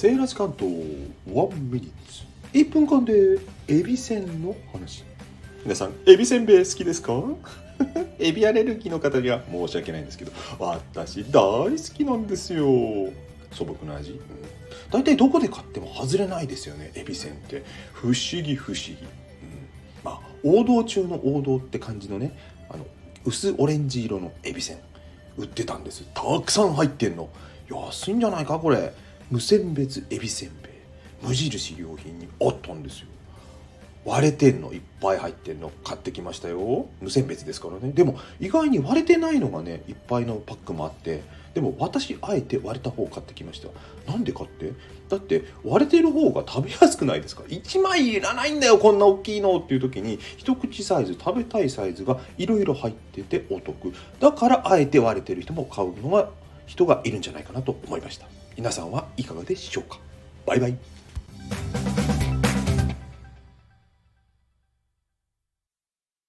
セーラージ関東1ミニッツ。1分間でエビせんの話。皆さんエビせんべい好きですか？エビアレルギーの方には申し訳ないんですけど私大好きなんですよ。素朴な味、うん、大体どこで買っても外れないですよねエビせんって。不思議不思議、うん、まあ王道中の王道って感じのねあの薄オレンジ色のエビせん。売ってたんです。たくさん入ってんの。安いんじゃないかこれ無選別エビせんべい。無印良品にあったんですよ。割れてんのいっぱい入ってんの。買ってきましたよ。無選別ですからね。でも意外に割れてないのがねいっぱいのパックもあって。でも私あえて割れた方を買ってきました。なんでかって？だって割れてる方が食べやすくないですか？1枚いらないんだよこんな大きいの。っていう時に一口サイズ食べたいサイズがいろいろ入っててお得。だからあえて割れてる人も買うのが人がいるんじゃないかなと思いました。皆さんはいかがでしょうか？バイバイ。